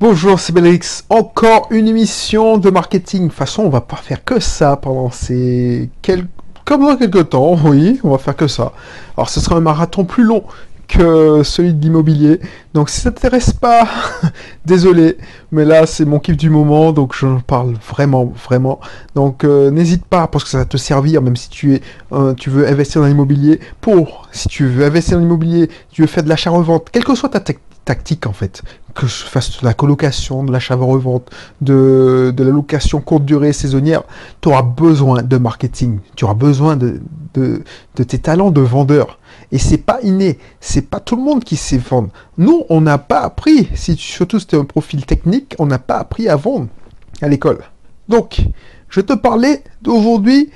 Bonjour, c'est Belrix. Encore une émission de marketing. De toute façon, on va pas faire que ça pendant ces quelques... Comme dans quelques temps, oui, on va faire que ça. Alors, ce sera un marathon plus long que celui de l'immobilier. Donc, si ça t'intéresse pas, désolé, mais là, c'est mon kiff du moment, donc je parle vraiment, vraiment. Donc, euh, n'hésite pas, parce que ça va te servir, même si tu es, tu veux investir dans l'immobilier, pour, si tu veux investir dans l'immobilier, tu veux faire de l'achat-revente, quelle que soit ta technique tactique en fait. Que je fasse de la colocation, de l'achat-revente, de, de la location courte durée saisonnière, tu auras besoin de marketing. Tu auras besoin de, de, tes talents de vendeur. Et c'est pas inné. C'est pas tout le monde qui sait vendre. Nous, on n'a pas appris, si surtout c'était un profil technique, on n'a pas appris à vendre à l'école. Donc, je te parlais d'aujourd'hui,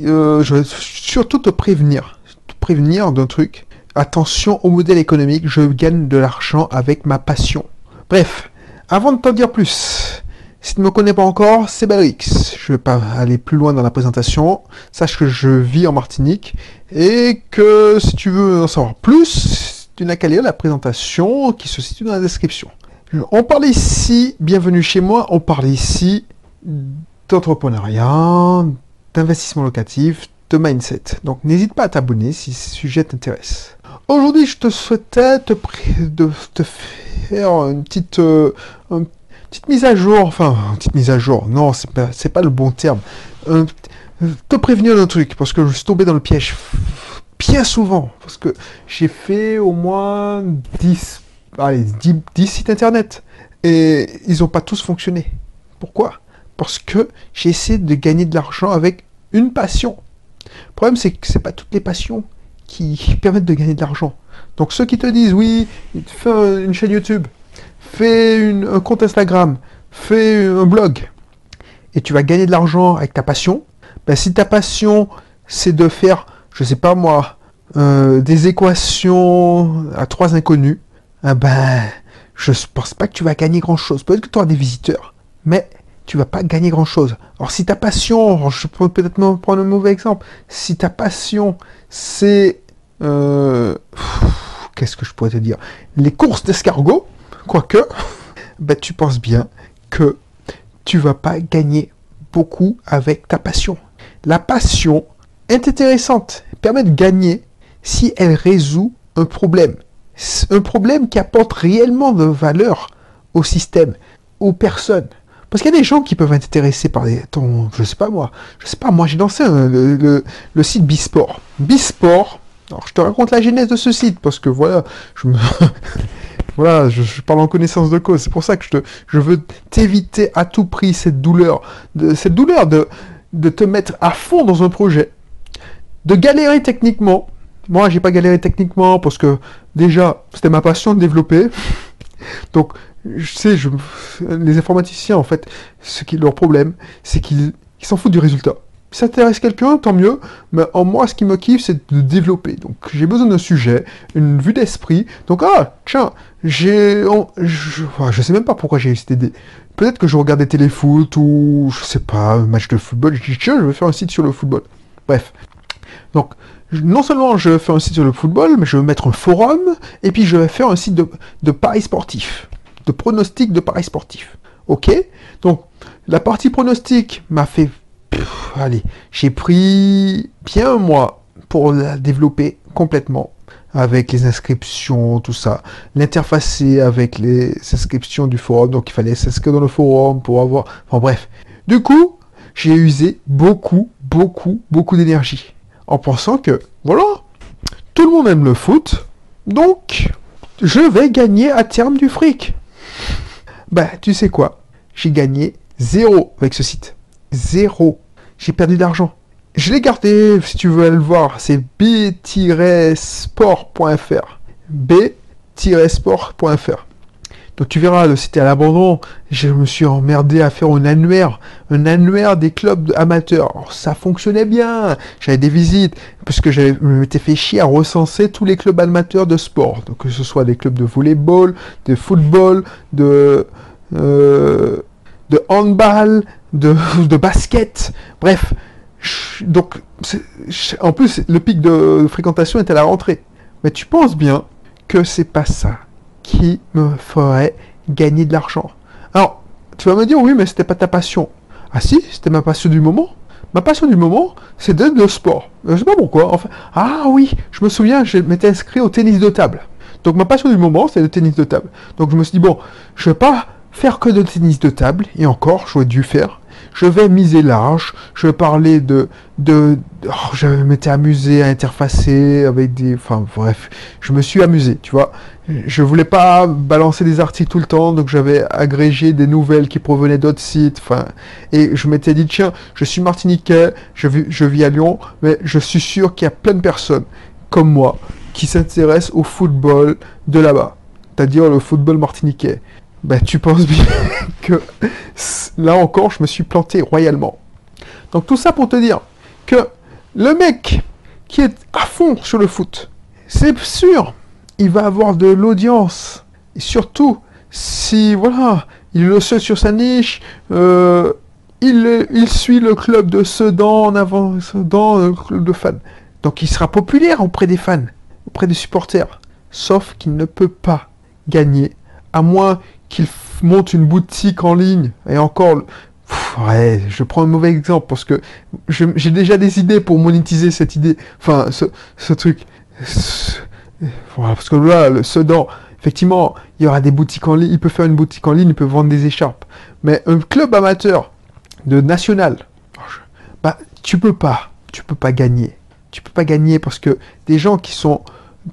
euh, je vais surtout te prévenir. Te prévenir d'un truc Attention au modèle économique, je gagne de l'argent avec ma passion. Bref, avant de t'en dire plus, si tu ne me connais pas encore, c'est Belrix. Je vais pas aller plus loin dans la présentation. Sache que je vis en Martinique et que si tu veux en savoir plus, tu n'as qu'à lire la présentation qui se situe dans la description. On parle ici, bienvenue chez moi, on parle ici d'entrepreneuriat, d'investissement locatif, de mindset. Donc n'hésite pas à t'abonner si ce sujet t'intéresse. Aujourd'hui, je te souhaitais te, de, te faire une petite, euh, petite mise à jour. Enfin, une petite mise à jour. Non, c'est pas, pas le bon terme. te prévenir d'un truc, parce que je suis tombé dans le piège bien souvent. Parce que j'ai fait au moins 10, allez, 10, sites internet. Et ils n'ont pas tous fonctionné. Pourquoi? Parce que j'ai essayé de gagner de l'argent avec une passion. Le problème, c'est que c'est pas toutes les passions qui permettent de gagner de l'argent. Donc ceux qui te disent oui, fais une chaîne YouTube, fais un compte Instagram, fais un blog, et tu vas gagner de l'argent avec ta passion, ben, si ta passion c'est de faire, je sais pas moi, euh, des équations à trois inconnus, eh ben je pense pas que tu vas gagner grand chose. Peut-être que tu auras des visiteurs, mais tu vas pas gagner grand chose. Alors si ta passion, je peux peut-être prendre un mauvais exemple, si ta passion c'est euh, qu'est-ce que je pourrais te dire? Les courses d'escargot, quoique, bah, tu penses bien que tu vas pas gagner beaucoup avec ta passion. La passion est intéressante, permet de gagner si elle résout un problème. Un problème qui apporte réellement de valeur au système, aux personnes. Parce qu'il y a des gens qui peuvent être intéressés par ton, je sais pas moi, je sais pas moi, j'ai lancé le, le, site Bisport. Bisport, alors je te raconte la genèse de ce site parce que voilà, je me, voilà, je, parle en connaissance de cause. C'est pour ça que je te, je veux t'éviter à tout prix cette douleur, de, cette douleur de, de te mettre à fond dans un projet, de galérer techniquement. Moi, j'ai pas galéré techniquement parce que déjà, c'était ma passion de développer. Donc, je sais, je, les informaticiens, en fait, ce qui leur problème, c'est qu'ils s'en foutent du résultat. Si ça intéresse quelqu'un, tant mieux, mais en moi, ce qui me kiffe, c'est de développer. Donc, j'ai besoin d'un sujet, une vue d'esprit. Donc, ah, tiens, j'ai... Je, je sais même pas pourquoi j'ai eu cette idée. Peut-être que je regardais téléfoot ou, je sais pas, un match de football. Je dis, tiens, je vais faire un site sur le football. Bref. Donc, non seulement je faire un site sur le football, mais je vais mettre un forum, et puis je vais faire un site de, de paris sportifs de pronostic de paris sportif. Ok? Donc, la partie pronostic m'a fait... allez, j'ai pris bien un mois pour la développer complètement avec les inscriptions, tout ça. L'interfacer avec les inscriptions du forum. Donc, il fallait s'inscrire dans le forum pour avoir... Enfin, bref. Du coup, j'ai usé beaucoup, beaucoup, beaucoup d'énergie. En pensant que, voilà, tout le monde aime le foot. Donc, je vais gagner à terme du fric. Bah, tu sais quoi? J'ai gagné zéro avec ce site. Zéro. J'ai perdu d'argent. Je l'ai gardé, si tu veux le voir, c'est b-sport.fr. b-sport.fr. Donc tu verras, est à l'abandon. Je me suis emmerdé à faire un annuaire, un annuaire des clubs amateurs. ça fonctionnait bien. J'avais des visites, parce que je m'étais fait chier à recenser tous les clubs amateurs de sport. Donc que ce soit des clubs de volleyball, de football, de, euh, handball, de, de basket. Bref. Donc, en plus, le pic de fréquentation était à la rentrée. Mais tu penses bien que c'est pas ça qui me ferait gagner de l'argent. Tu vas me dire, oui, mais c'était pas ta passion. Ah si, c'était ma passion du moment. Ma passion du moment, c'est le sport. Je sais pas pourquoi. Enfin, ah oui, je me souviens, je m'étais inscrit au tennis de table. Donc ma passion du moment, c'est le tennis de table. Donc je me suis dit, bon, je vais pas faire que de tennis de table, et encore, j'aurais dû faire. Je vais miser large, je parler de... de oh, je m'étais amusé à interfacer avec des... Enfin bref, je me suis amusé, tu vois. Je voulais pas balancer des articles tout le temps, donc j'avais agrégé des nouvelles qui provenaient d'autres sites, enfin... Et je m'étais dit, tiens, je suis martiniquais, je vis, je vis à Lyon, mais je suis sûr qu'il y a plein de personnes, comme moi, qui s'intéressent au football de là-bas. C'est-à-dire le football martiniquais. Ben, tu penses bien que là encore, je me suis planté royalement. Donc tout ça pour te dire que le mec qui est à fond sur le foot, c'est sûr, il va avoir de l'audience. Et surtout, si voilà, il est le seul sur sa niche, euh, il, il, suit le club de Sedan en avant, Sedan, le club de fans. Donc il sera populaire auprès des fans, auprès des supporters. Sauf qu'il ne peut pas gagner, à moins qu'il monte une boutique en ligne, et encore, je prends un mauvais exemple parce que j'ai déjà des idées pour monétiser cette idée, enfin, ce, truc. Parce que là, le Sedan, effectivement, il y aura des boutiques en ligne, il peut faire une boutique en ligne, il peut vendre des écharpes. Mais un club amateur de national, bah, tu peux pas, tu peux pas gagner. Tu peux pas gagner parce que des gens qui sont,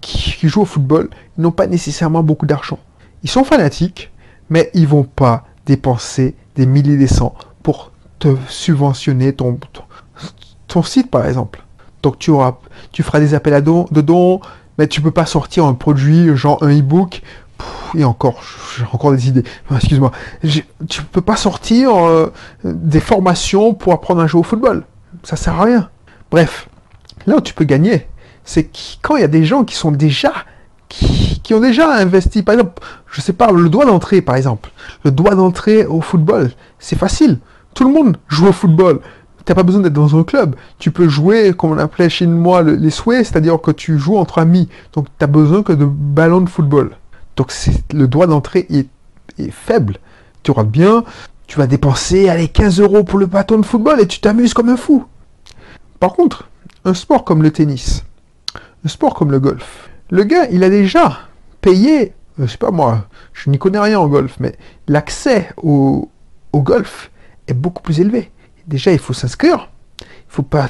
qui jouent au football, n'ont pas nécessairement beaucoup d'argent. Ils sont fanatiques, mais ils vont pas dépenser des milliers de cents pour te subventionner ton, ton, site, par exemple. Donc tu, auras, tu feras des appels à dons, de dons, mais tu peux pas sortir un produit, genre un e-book, et encore, j'ai encore des idées. Excuse-moi. Tu peux pas sortir euh, des formations pour apprendre à jouer au football. Ça sert à rien. Bref, là où tu peux gagner, c'est quand il y a des gens qui sont déjà qui, ont déjà investi. Par exemple, je sais pas, le droit d'entrée, par exemple. Le droit d'entrée au football, c'est facile. Tout le monde joue au football. Tu n'as pas besoin d'être dans un club. Tu peux jouer, comme on appelait chez moi, les souhaits, c'est-à-dire que tu joues entre amis. Donc, tu n'as besoin que de ballons de football. Donc, le droit d'entrée est, est, faible. Tu auras bien, tu vas dépenser, allez, 15 euros pour le bâton de football et tu t'amuses comme un fou. Par contre, un sport comme le tennis, un sport comme le golf, le gars, il a déjà payé, je sais pas moi, je n'y connais rien en golf, mais l'accès au, golf est beaucoup plus élevé. Déjà, il faut s'inscrire. Il faut pas,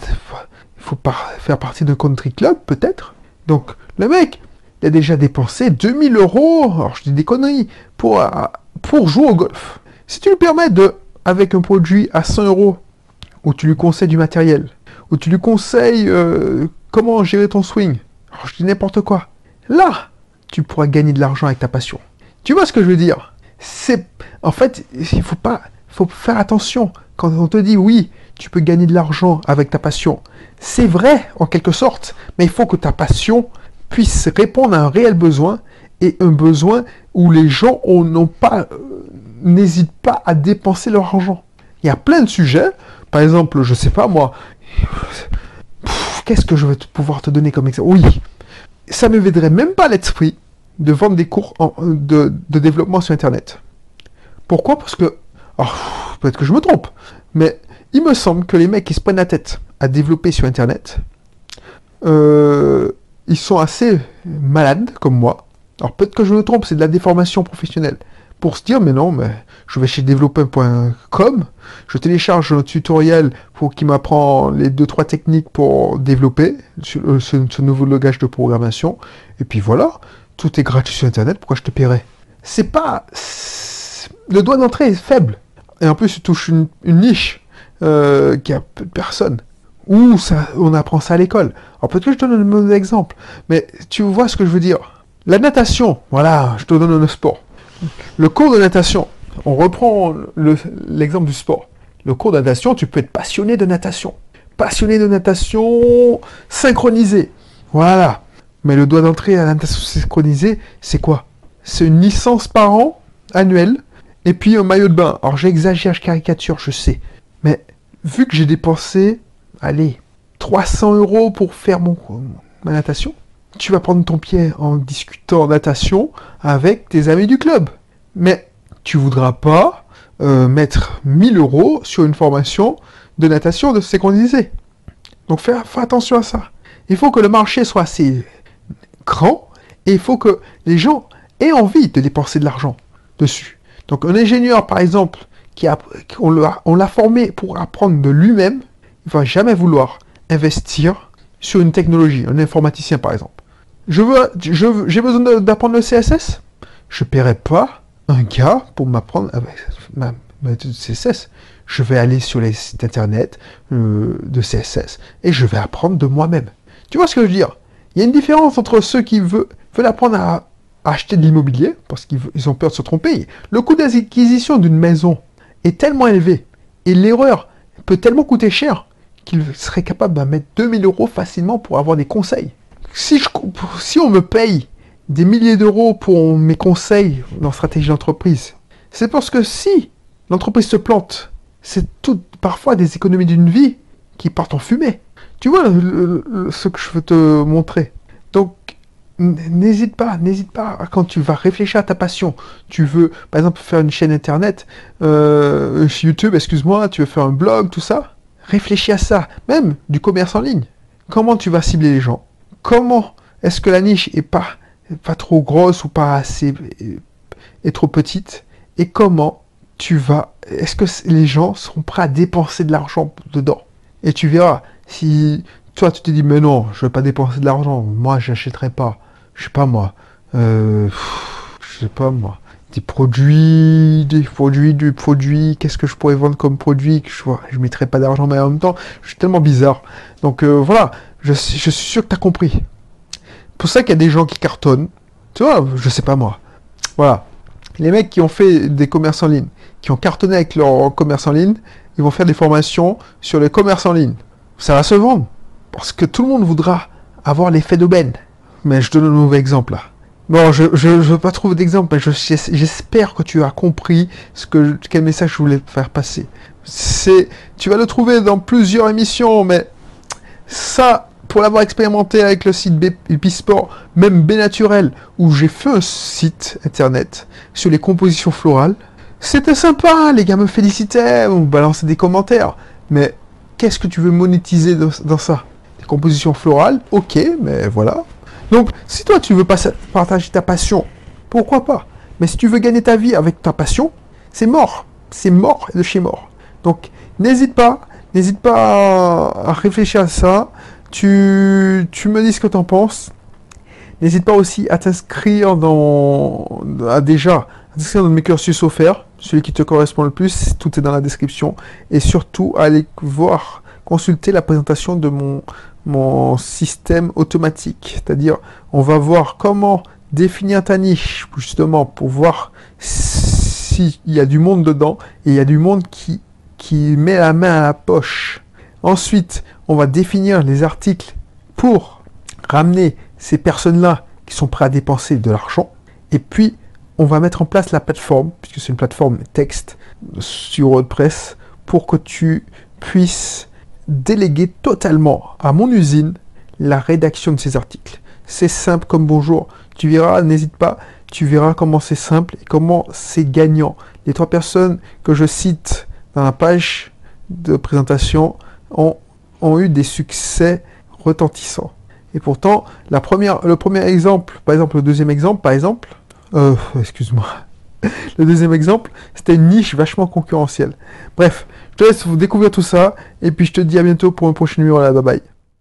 faut pas faire partie d'un country club, peut-être. Donc, le mec, il a déjà dépensé 2000 euros, alors je dis des conneries, pour, pour jouer au golf. Si tu lui permets de, avec un produit à 100 euros, où tu lui conseilles du matériel, où tu lui conseilles euh, comment gérer ton swing, alors, je dis n'importe quoi. Là, tu gagner de l'argent avec ta passion. Tu vois ce que je veux dire? C'est, en fait, il faut pas, faire attention quand on te dit oui, tu peux gagner de l'argent avec ta passion. C'est vrai en quelque sorte, mais il faut que ta passion puisse répondre à un réel besoin et un besoin où les gens euh, n'hésitent pas à dépenser leur argent. Il y a plein de sujets. Par exemple, je sais pas moi, qu'est-ce que je vais pouvoir te donner comme exemple Oui, ça ne me viendrait même pas l'esprit de vendre des cours de, développement sur Internet. Pourquoi? Parce que, oh, peut-être que je me trompe, mais il me semble que les mecs qui se prennent la tête à développer sur Internet, euh, ils sont assez malades comme moi. Alors peut-être que je me trompe, c'est de la déformation professionnelle pour se dire, mais non, je vais chez développer.com, je télécharge un tutoriel pour qui m'apprend les deux trois techniques pour développer euh, ce, nouveau langage de programmation, et puis voilà, tout est gratuit sur Internet, pourquoi je te paierais? C'est pas... Le doigt d'entrée est faible, et en plus tu touches une, niche euh, qui a peu de personnes. Ou on apprend ça à l'école. Alors peut-être que je donne un mauvais exemple, mais tu vois ce que je veux dire. La natation, voilà, je te donne un sport. Le cours de natation, on reprend l'exemple du sport. Le cours de natation, tu peux être passionné de natation. Passionné de natation synchronisé. Voilà. Mais le doigt d'entrée à la natation synchronisée, c'est quoi? C'est une licence par an, annuelle, et puis un maillot de bain. Alors j'exagère, je caricature, je sais. Mais vu que j'ai dépensé, allez, 300 euros pour faire mon, ma natation, tu vas prendre ton pied en discutant natation avec tes amis du club. Mais tu voudras pas euh, mettre 1000 euros sur une formation de natation de synchronisée. Donc fais, fais attention à ça. Il faut que le marché soit assez grand et il faut que les gens aient envie de dépenser de l'argent dessus. Donc un ingénieur, par exemple, qui on l'a formé pour apprendre de lui-même, il va jamais vouloir investir sur une technologie, un informaticien par exemple. Je je j'ai besoin d'apprendre le CSS. Je paierai pas un gars pour m'apprendre ma, CSS. Je vais aller sur les sites internet euh, de CSS et je vais apprendre de moi-même. Tu vois ce que je veux dire? Il y a une différence entre ceux qui veulent, apprendre à, acheter de l'immobilier parce qu'ils ont peur de se tromper. Le coût d'acquisition d'une maison est tellement élevé et l'erreur peut tellement coûter cher qu'il serait capable de mettre 2000 euros facilement pour avoir des conseils. Si, je, si on me paye des milliers d'euros pour mes conseils dans stratégie d'entreprise, c'est parce que si l'entreprise se plante, c'est tout parfois des économies d'une vie qui partent en fumée. Tu vois ce que je veux te montrer. Donc, n'hésite pas, n'hésite pas quand tu vas réfléchir à ta passion. Tu veux, par exemple, faire une chaîne internet, euh, YouTube, excuse-moi, tu veux faire un blog, tout ça. Réfléchis à ça, même du commerce en ligne. Comment tu vas cibler les gens? Comment est-ce que la niche est pas, pas trop grosse ou pas assez est trop petite? Et comment tu vas Est-ce que les gens seront prêts à dépenser de l'argent dedans? Et tu verras si toi tu te dis mais non, je vais pas dépenser de l'argent, moi j'achèterai pas. Je sais pas moi. Euh, je sais pas moi des produits, des produits, du produit, qu'est-ce que je pourrais vendre comme produit, que je vois, je mettrais pas d'argent, mais en même temps, je suis tellement bizarre. Donc euh, voilà, je, je, suis sûr que tu as compris. Pour ça qu'il y a des gens qui cartonnent, tu vois, je sais pas moi. Voilà. Les mecs qui ont fait des commerces en ligne, qui ont cartonné avec leur commerce en ligne, ils vont faire des formations sur le commerce en ligne. Ça va se vendre. Parce que tout le monde voudra avoir l'effet d'aubaine. Mais je donne un mauvais exemple là. Bon, je ne veux pas trouver d'exemple, mais j'espère que tu as compris ce que, quel message je voulais faire passer. C'est, tu vas le trouver dans plusieurs émissions, mais ça, pour l'avoir expérimenté avec le site Bisport, même B Naturel, où j'ai fait un site internet sur les compositions florales, c'était sympa, les gars me félicitaient, on balançait des commentaires, mais qu'est-ce que tu veux monétiser dans, ça? Des compositions florales, ok, mais voilà, donc, si toi, tu veux partager ta passion, pourquoi pas? Mais si tu veux gagner ta vie avec ta passion, c'est mort. C'est mort de chez mort. Donc, n'hésite pas, n'hésite pas à réfléchir à ça. Tu, tu me dis ce que tu en penses. N'hésite pas aussi à t'inscrire dans, à déjà, à t'inscrire dans mes cursus offerts, celui qui te correspond le plus, tout est dans la description. Et surtout, aller voir, consulter la présentation de mon, mon système automatique. C'est-à-dire, on va voir comment définir ta niche, justement, pour voir s'il y a du monde dedans et il y a du monde qui, qui met la main à la poche. Ensuite, on va définir les articles pour ramener ces personnes-là qui sont prêtes à dépenser de l'argent. Et puis, on va mettre en place la plateforme, puisque c'est une plateforme texte sur WordPress, pour que tu puisses déléguer totalement à mon usine la rédaction de ces articles. C'est simple comme bonjour. Tu verras, n'hésite pas, tu verras comment c'est simple et comment c'est gagnant. Les trois personnes que je cite dans la page de présentation ont, eu des succès retentissants. Et pourtant, le premier exemple, par exemple, le deuxième exemple, par exemple, euh, excuse-moi, le deuxième exemple, c'était une niche vachement concurrentielle. Bref, je te laisse vous découvrir tout ça, et puis je te dis à bientôt pour un prochain numéro. Là, bye bye.